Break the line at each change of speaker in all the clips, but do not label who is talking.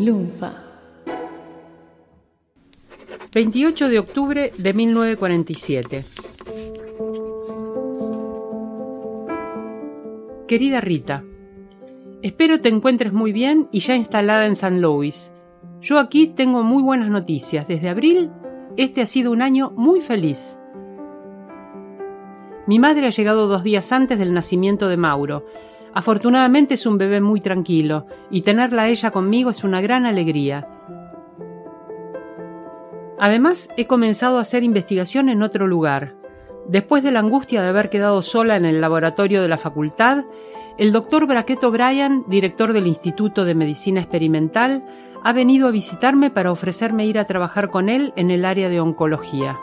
Lunfa.
28 de octubre de 1947. Querida Rita, espero te encuentres muy bien y ya instalada en San Luis. Yo aquí tengo muy buenas noticias. Desde abril, este ha sido un año muy feliz. Mi madre ha llegado dos días antes del nacimiento de Mauro. Afortunadamente es un bebé muy tranquilo y tenerla ella conmigo es una gran alegría. Además, he comenzado a hacer investigación en otro lugar. Después de la angustia de haber quedado sola en el laboratorio de la facultad, el doctor Braquet O'Brien, director del Instituto de Medicina Experimental, ha venido a visitarme para ofrecerme ir a trabajar con él en el área de oncología.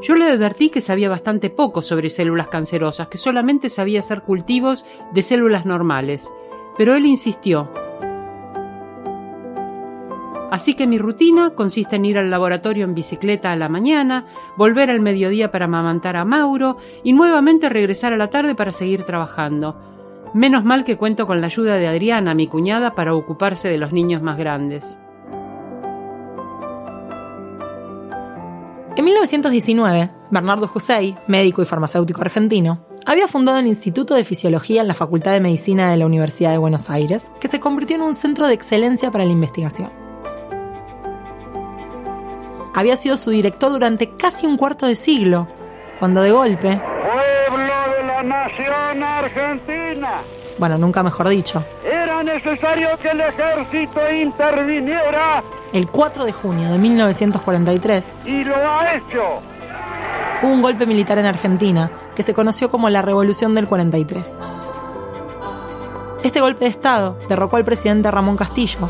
Yo le advertí que sabía bastante poco sobre células cancerosas, que solamente sabía hacer cultivos de células normales, pero él insistió. Así que mi rutina consiste en ir al laboratorio en bicicleta a la mañana, volver al mediodía para amamantar a Mauro y nuevamente regresar a la tarde para seguir trabajando. Menos mal que cuento con la ayuda de Adriana, mi cuñada, para ocuparse de los niños más grandes.
En 1919, Bernardo José, médico y farmacéutico argentino, había fundado el Instituto de Fisiología en la Facultad de Medicina de la Universidad de Buenos Aires, que se convirtió en un centro de excelencia para la investigación. Había sido su director durante casi un cuarto de siglo, cuando de golpe...
¡Pueblo de la nación argentina!
Bueno, nunca mejor dicho.
Era necesario que el ejército interviniera.
El 4 de junio de 1943.
Y lo ha hecho.
Hubo un golpe militar en Argentina que se conoció como la Revolución del 43. Este golpe de Estado derrocó al presidente Ramón Castillo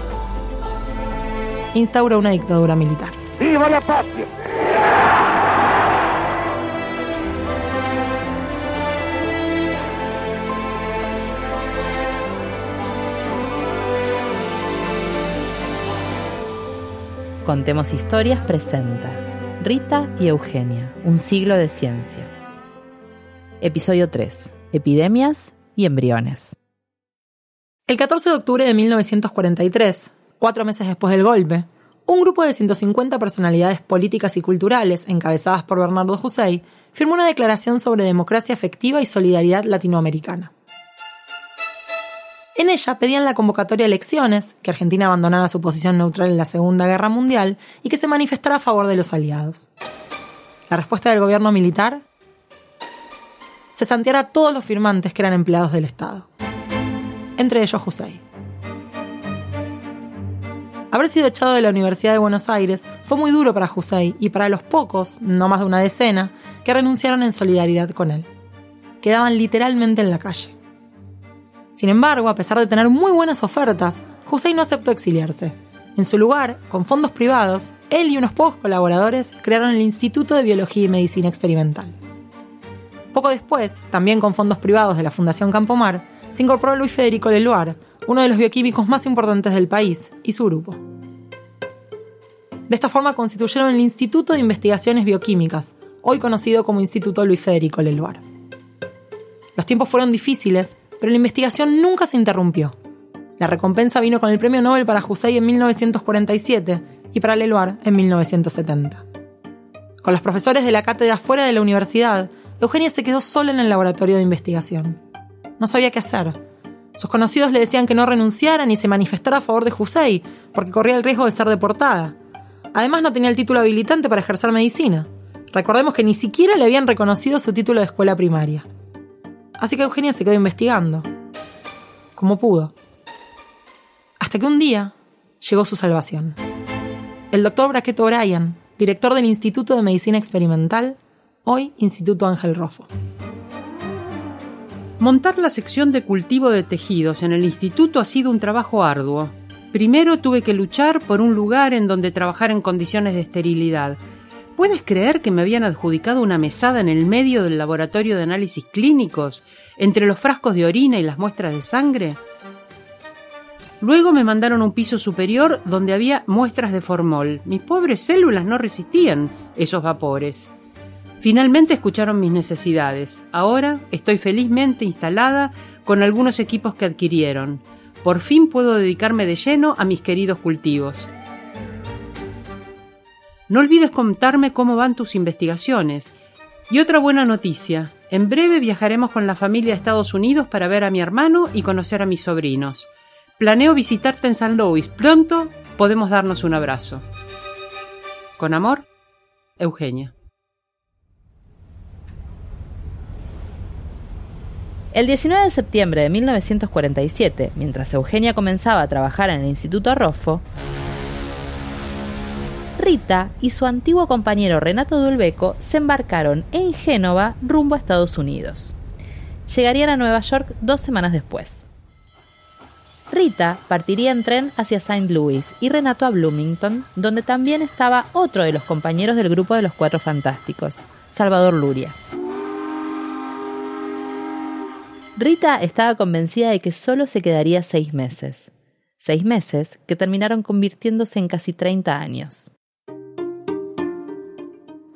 e instauró una dictadura militar.
¡Viva la patria!
Contemos Historias presenta Rita y Eugenia, un siglo de ciencia. Episodio 3. Epidemias y embriones.
El 14 de octubre de 1943, cuatro meses después del golpe, un grupo de 150 personalidades políticas y culturales, encabezadas por Bernardo José, firmó una declaración sobre democracia efectiva y solidaridad latinoamericana. En ella pedían la convocatoria a elecciones, que Argentina abandonara su posición neutral en la Segunda Guerra Mundial y que se manifestara a favor de los aliados. La respuesta del gobierno militar se santiara a todos los firmantes que eran empleados del Estado, entre ellos José. Haber sido echado de la Universidad de Buenos Aires fue muy duro para José y para los pocos, no más de una decena, que renunciaron en solidaridad con él. Quedaban literalmente en la calle. Sin embargo, a pesar de tener muy buenas ofertas, Hussein no aceptó exiliarse. En su lugar, con fondos privados, él y unos pocos colaboradores crearon el Instituto de Biología y Medicina Experimental. Poco después, también con fondos privados de la Fundación Campomar, se incorporó Luis Federico Leloir, uno de los bioquímicos más importantes del país, y su grupo. De esta forma constituyeron el Instituto de Investigaciones Bioquímicas, hoy conocido como Instituto Luis Federico Leloir. Los tiempos fueron difíciles pero la investigación nunca se interrumpió. La recompensa vino con el premio Nobel para Hussein en 1947 y para Leloir en 1970. Con los profesores de la cátedra fuera de la universidad, Eugenia se quedó sola en el laboratorio de investigación. No sabía qué hacer. Sus conocidos le decían que no renunciara ni se manifestara a favor de Hussein, porque corría el riesgo de ser deportada. Además no tenía el título habilitante para ejercer medicina. Recordemos que ni siquiera le habían reconocido su título de escuela primaria. Así que Eugenia se quedó investigando, como pudo. Hasta que un día llegó su salvación. El doctor Braqueto O'Brien, director del Instituto de Medicina Experimental, hoy Instituto Ángel Rofo.
Montar la sección de cultivo de tejidos en el instituto ha sido un trabajo arduo. Primero tuve que luchar por un lugar en donde trabajar en condiciones de esterilidad, ¿Puedes creer que me habían adjudicado una mesada en el medio del laboratorio de análisis clínicos, entre los frascos de orina y las muestras de sangre? Luego me mandaron un piso superior donde había muestras de formol. Mis pobres células no resistían esos vapores. Finalmente escucharon mis necesidades. Ahora estoy felizmente instalada con algunos equipos que adquirieron. Por fin puedo dedicarme de lleno a mis queridos cultivos. No olvides contarme cómo van tus investigaciones. Y otra buena noticia, en breve viajaremos con la familia a Estados Unidos para ver a mi hermano y conocer a mis sobrinos. Planeo visitarte en San Luis. Pronto podemos darnos un abrazo. Con amor, Eugenia.
El 19 de septiembre de 1947, mientras Eugenia comenzaba a trabajar en el Instituto Arrofo, Rita y su antiguo compañero Renato Dulbeco se embarcaron en Génova rumbo a Estados Unidos. Llegarían a Nueva York dos semanas después. Rita partiría en tren hacia St. Louis y Renato a Bloomington, donde también estaba otro de los compañeros del grupo de los Cuatro Fantásticos, Salvador Luria. Rita estaba convencida de que solo se quedaría seis meses. Seis meses que terminaron convirtiéndose en casi 30 años.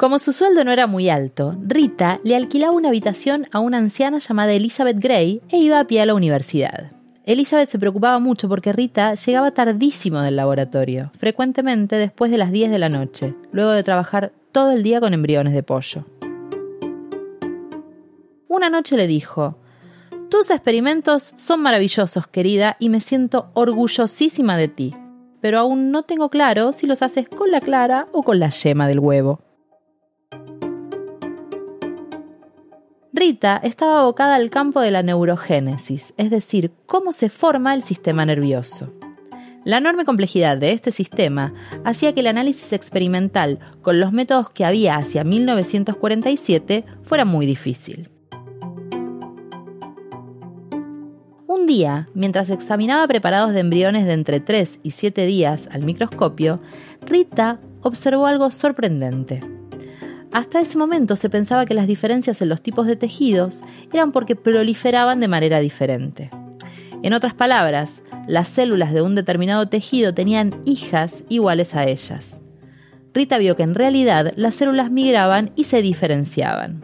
Como su sueldo no era muy alto, Rita le alquilaba una habitación a una anciana llamada Elizabeth Gray e iba a pie a la universidad. Elizabeth se preocupaba mucho porque Rita llegaba tardísimo del laboratorio, frecuentemente después de las 10 de la noche, luego de trabajar todo el día con embriones de pollo. Una noche le dijo, tus experimentos son maravillosos, querida, y me siento orgullosísima de ti. Pero aún no tengo claro si los haces con la clara o con la yema del huevo. Rita estaba abocada al campo de la neurogénesis, es decir, cómo se forma el sistema nervioso. La enorme complejidad de este sistema hacía que el análisis experimental con los métodos que había hacia 1947 fuera muy difícil. Un día, mientras examinaba preparados de embriones de entre 3 y 7 días al microscopio, Rita observó algo sorprendente. Hasta ese momento se pensaba que las diferencias en los tipos de tejidos eran porque proliferaban de manera diferente. En otras palabras, las células de un determinado tejido tenían hijas iguales a ellas. Rita vio que en realidad las células migraban y se diferenciaban.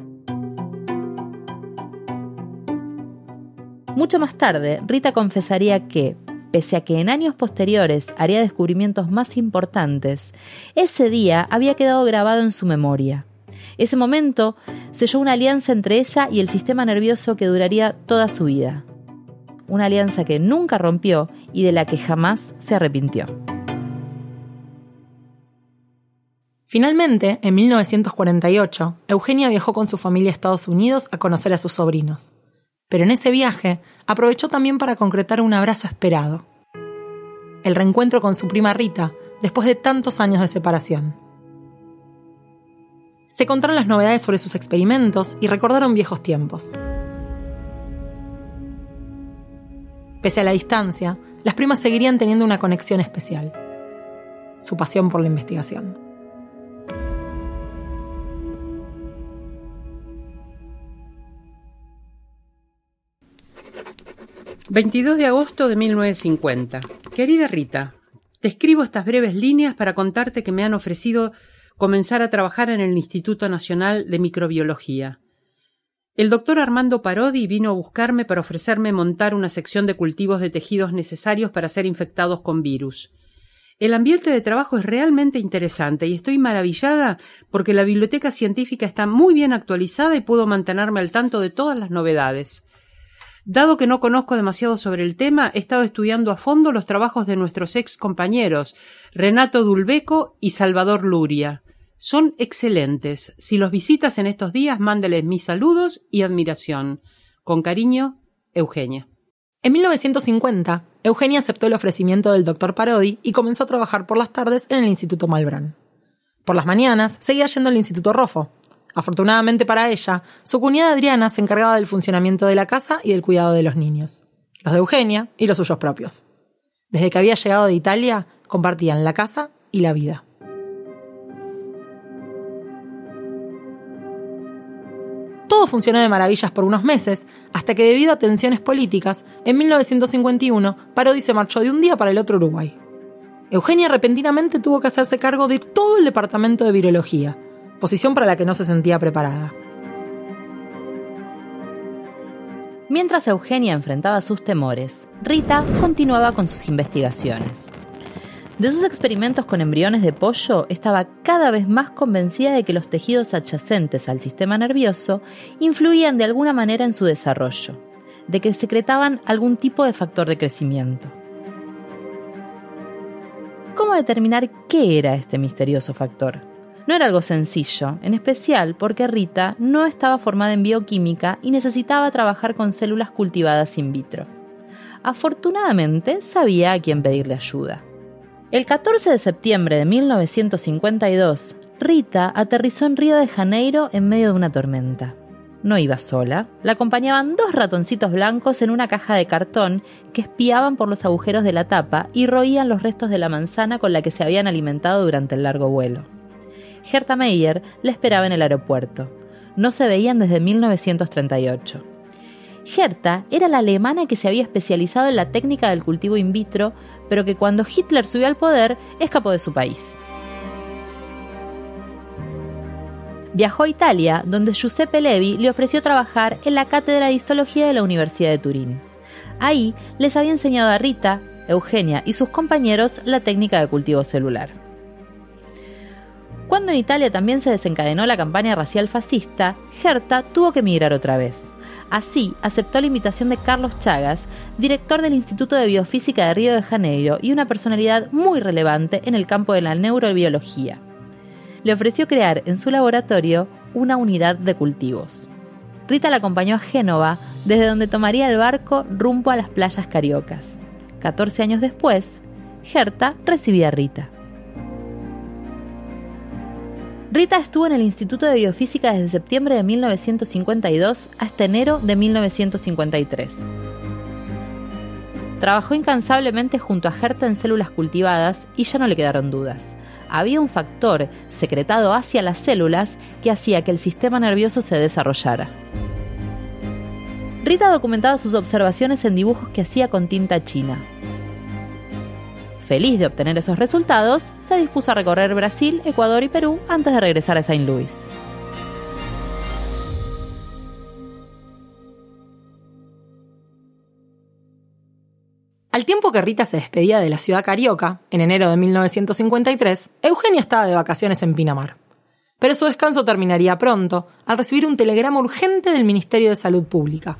Mucho más tarde, Rita confesaría que, pese a que en años posteriores haría descubrimientos más importantes, ese día había quedado grabado en su memoria. Ese momento selló una alianza entre ella y el sistema nervioso que duraría toda su vida. Una alianza que nunca rompió y de la que jamás se arrepintió.
Finalmente, en 1948, Eugenia viajó con su familia a Estados Unidos a conocer a sus sobrinos pero en ese viaje aprovechó también para concretar un abrazo esperado. El reencuentro con su prima Rita, después de tantos años de separación. Se contaron las novedades sobre sus experimentos y recordaron viejos tiempos. Pese a la distancia, las primas seguirían teniendo una conexión especial, su pasión por la investigación.
22 de agosto de 1950. Querida Rita, te escribo estas breves líneas para contarte que me han ofrecido comenzar a trabajar en el Instituto Nacional de Microbiología. El doctor Armando Parodi vino a buscarme para ofrecerme montar una sección de cultivos de tejidos necesarios para ser infectados con virus. El ambiente de trabajo es realmente interesante y estoy maravillada porque la biblioteca científica está muy bien actualizada y puedo mantenerme al tanto de todas las novedades. Dado que no conozco demasiado sobre el tema, he estado estudiando a fondo los trabajos de nuestros ex compañeros, Renato Dulbeco y Salvador Luria. Son excelentes. Si los visitas en estos días, mándeles mis saludos y admiración. Con cariño, Eugenia.
En 1950, Eugenia aceptó el ofrecimiento del doctor Parodi y comenzó a trabajar por las tardes en el Instituto Malbrán. Por las mañanas seguía yendo al Instituto Rofo, Afortunadamente para ella, su cuñada Adriana se encargaba del funcionamiento de la casa y del cuidado de los niños, los de Eugenia y los suyos propios. Desde que había llegado de Italia, compartían la casa y la vida. Funcionó de maravillas por unos meses, hasta que debido a tensiones políticas, en 1951 Parodi se marchó de un día para el otro Uruguay. Eugenia repentinamente tuvo que hacerse cargo de todo el departamento de virología, posición para la que no se sentía preparada.
Mientras Eugenia enfrentaba sus temores, Rita continuaba con sus investigaciones. De sus experimentos con embriones de pollo, estaba cada vez más convencida de que los tejidos adyacentes al sistema nervioso influían de alguna manera en su desarrollo, de que secretaban algún tipo de factor de crecimiento. ¿Cómo determinar qué era este misterioso factor? No era algo sencillo, en especial porque Rita no estaba formada en bioquímica y necesitaba trabajar con células cultivadas in vitro. Afortunadamente sabía a quién pedirle ayuda. El 14 de septiembre de 1952, Rita aterrizó en Río de Janeiro en medio de una tormenta. No iba sola, la acompañaban dos ratoncitos blancos en una caja de cartón que espiaban por los agujeros de la tapa y roían los restos de la manzana con la que se habían alimentado durante el largo vuelo. Gerta Meyer la esperaba en el aeropuerto. No se veían desde 1938. Gerta era la alemana que se había especializado en la técnica del cultivo in vitro, pero que cuando Hitler subió al poder escapó de su país. Viajó a Italia, donde Giuseppe Levi le ofreció trabajar en la cátedra de histología de la Universidad de Turín. Ahí les había enseñado a Rita, Eugenia y sus compañeros la técnica de cultivo celular. Cuando en Italia también se desencadenó la campaña racial fascista, Gerta tuvo que emigrar otra vez. Así, aceptó la invitación de Carlos Chagas, director del Instituto de Biofísica de Río de Janeiro y una personalidad muy relevante en el campo de la neurobiología. Le ofreció crear en su laboratorio una unidad de cultivos. Rita la acompañó a Génova, desde donde tomaría el barco rumbo a las playas cariocas. 14 años después, Gerta recibía a Rita. Rita estuvo en el Instituto de Biofísica desde septiembre de 1952 hasta enero de 1953. Trabajó incansablemente junto a Herta en células cultivadas y ya no le quedaron dudas. Había un factor secretado hacia las células que hacía que el sistema nervioso se desarrollara. Rita documentaba sus observaciones en dibujos que hacía con tinta china feliz de obtener esos resultados, se dispuso a recorrer Brasil, Ecuador y Perú antes de regresar a Saint Louis.
Al tiempo que Rita se despedía de la ciudad carioca, en enero de 1953, Eugenia estaba de vacaciones en Pinamar. Pero su descanso terminaría pronto, al recibir un telegrama urgente del Ministerio de Salud Pública.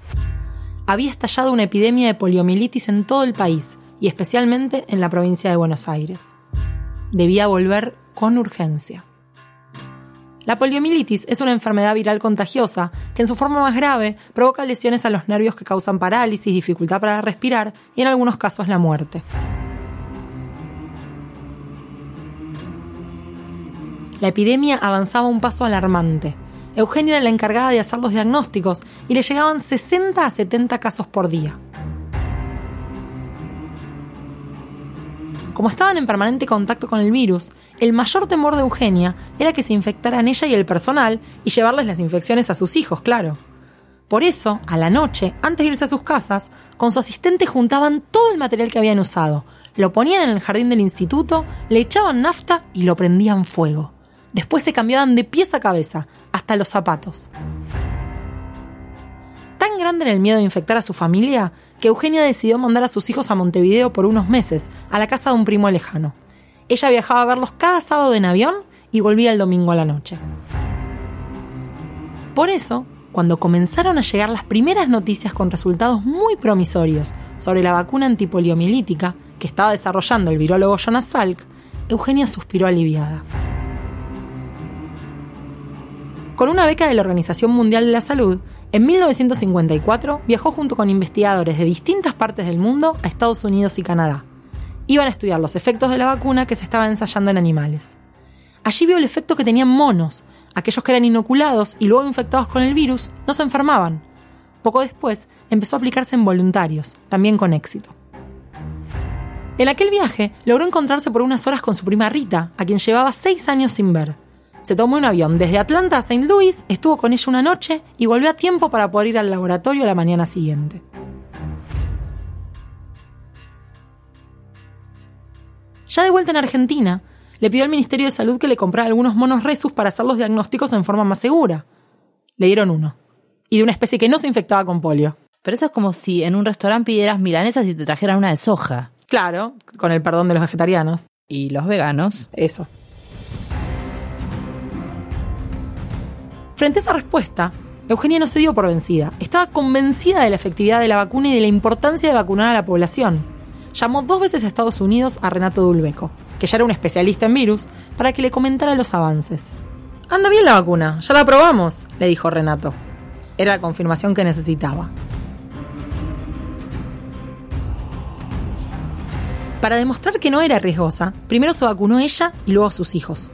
Había estallado una epidemia de poliomielitis en todo el país, y especialmente en la provincia de Buenos Aires. Debía volver con urgencia. La poliomielitis es una enfermedad viral contagiosa que en su forma más grave provoca lesiones a los nervios que causan parálisis, dificultad para respirar y en algunos casos la muerte. La epidemia avanzaba un paso alarmante. Eugenia era la encargada de hacer los diagnósticos y le llegaban 60 a 70 casos por día. Como estaban en permanente contacto con el virus, el mayor temor de Eugenia era que se infectaran ella y el personal y llevarles las infecciones a sus hijos, claro. Por eso, a la noche, antes de irse a sus casas, con su asistente juntaban todo el material que habían usado, lo ponían en el jardín del instituto, le echaban nafta y lo prendían fuego. Después se cambiaban de pies a cabeza, hasta los zapatos. Tan grande era el miedo de infectar a su familia que Eugenia decidió mandar a sus hijos a Montevideo por unos meses, a la casa de un primo lejano. Ella viajaba a verlos cada sábado en avión y volvía el domingo a la noche. Por eso, cuando comenzaron a llegar las primeras noticias con resultados muy promisorios sobre la vacuna antipoliomielítica que estaba desarrollando el virólogo Jonas Salk, Eugenia suspiró aliviada. Con una beca de la Organización Mundial de la Salud, en 1954 viajó junto con investigadores de distintas partes del mundo a Estados Unidos y Canadá. Iban a estudiar los efectos de la vacuna que se estaba ensayando en animales. Allí vio el efecto que tenían monos. Aquellos que eran inoculados y luego infectados con el virus no se enfermaban. Poco después empezó a aplicarse en voluntarios, también con éxito. En aquel viaje logró encontrarse por unas horas con su prima Rita, a quien llevaba seis años sin ver. Se tomó un avión desde Atlanta a St. Louis, estuvo con ella una noche y volvió a tiempo para poder ir al laboratorio la mañana siguiente. Ya de vuelta en Argentina, le pidió al Ministerio de Salud que le comprara algunos monos resus para hacer los diagnósticos en forma más segura. Le dieron uno, y de una especie que no se infectaba con polio.
Pero eso es como si en un restaurante pidieras milanesas y te trajeran una de soja.
Claro, con el perdón de los vegetarianos.
Y los veganos.
Eso. Frente a esa respuesta, Eugenia no se dio por vencida. Estaba convencida de la efectividad de la vacuna y de la importancia de vacunar a la población. Llamó dos veces a Estados Unidos a Renato Dulbeco, que ya era un especialista en virus, para que le comentara los avances. Anda bien la vacuna, ya la probamos, le dijo Renato. Era la confirmación que necesitaba. Para demostrar que no era riesgosa, primero se vacunó ella y luego sus hijos.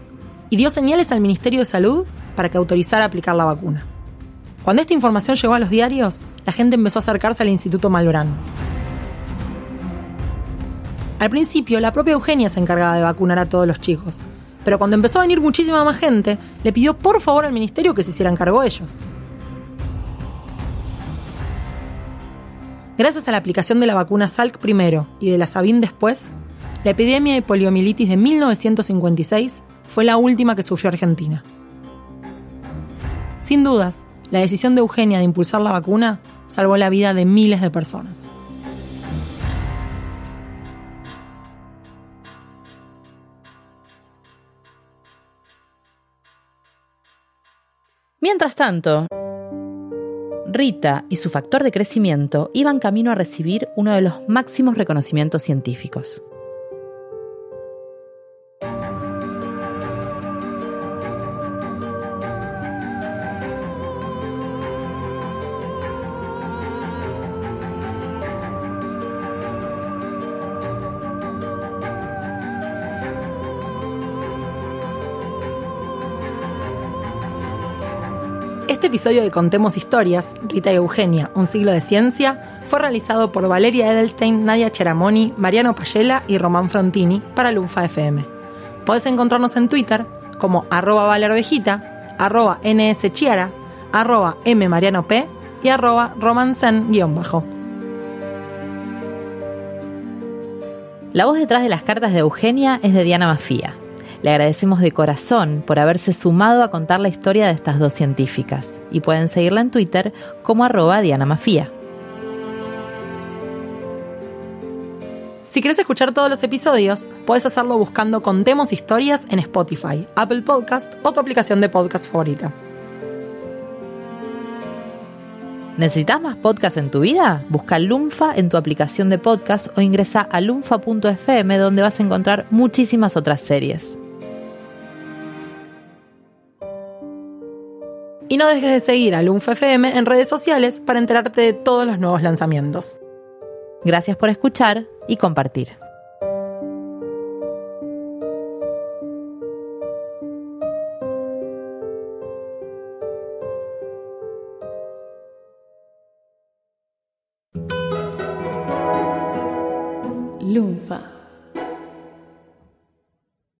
Y dio señales al Ministerio de Salud para que autorizara aplicar la vacuna. Cuando esta información llegó a los diarios, la gente empezó a acercarse al Instituto Malbrán. Al principio, la propia Eugenia se encargaba de vacunar a todos los chicos, pero cuando empezó a venir muchísima más gente, le pidió por favor al ministerio que se hicieran cargo ellos. Gracias a la aplicación de la vacuna Salk primero y de la Sabin después, la epidemia de poliomielitis de 1956 fue la última que sufrió Argentina. Sin dudas, la decisión de Eugenia de impulsar la vacuna salvó la vida de miles de personas.
Mientras tanto, Rita y su factor de crecimiento iban camino a recibir uno de los máximos reconocimientos científicos.
Este episodio de Contemos Historias, Rita y Eugenia, Un siglo de ciencia, fue realizado por Valeria Edelstein, Nadia Cheramoni, Mariano Payela y Román Frontini para Lunfa FM. Podés encontrarnos en Twitter como arroba valerovejita, arroba nschiara, arroba mmarianop y arroba romancen-bajo.
La voz detrás de las cartas de Eugenia es de Diana Mafía. Le agradecemos de corazón por haberse sumado a contar la historia de estas dos científicas y pueden seguirla en Twitter como arroba Diana Mafía.
Si quieres escuchar todos los episodios, puedes hacerlo buscando Contemos Historias en Spotify, Apple Podcast o tu aplicación de podcast favorita.
¿Necesitas más podcast en tu vida? Busca Lunfa en tu aplicación de podcast o ingresa a lunfa.fm donde vas a encontrar muchísimas otras series.
Y no dejes de seguir a Lunfa FM en redes sociales para enterarte de todos los nuevos lanzamientos.
Gracias por escuchar y compartir.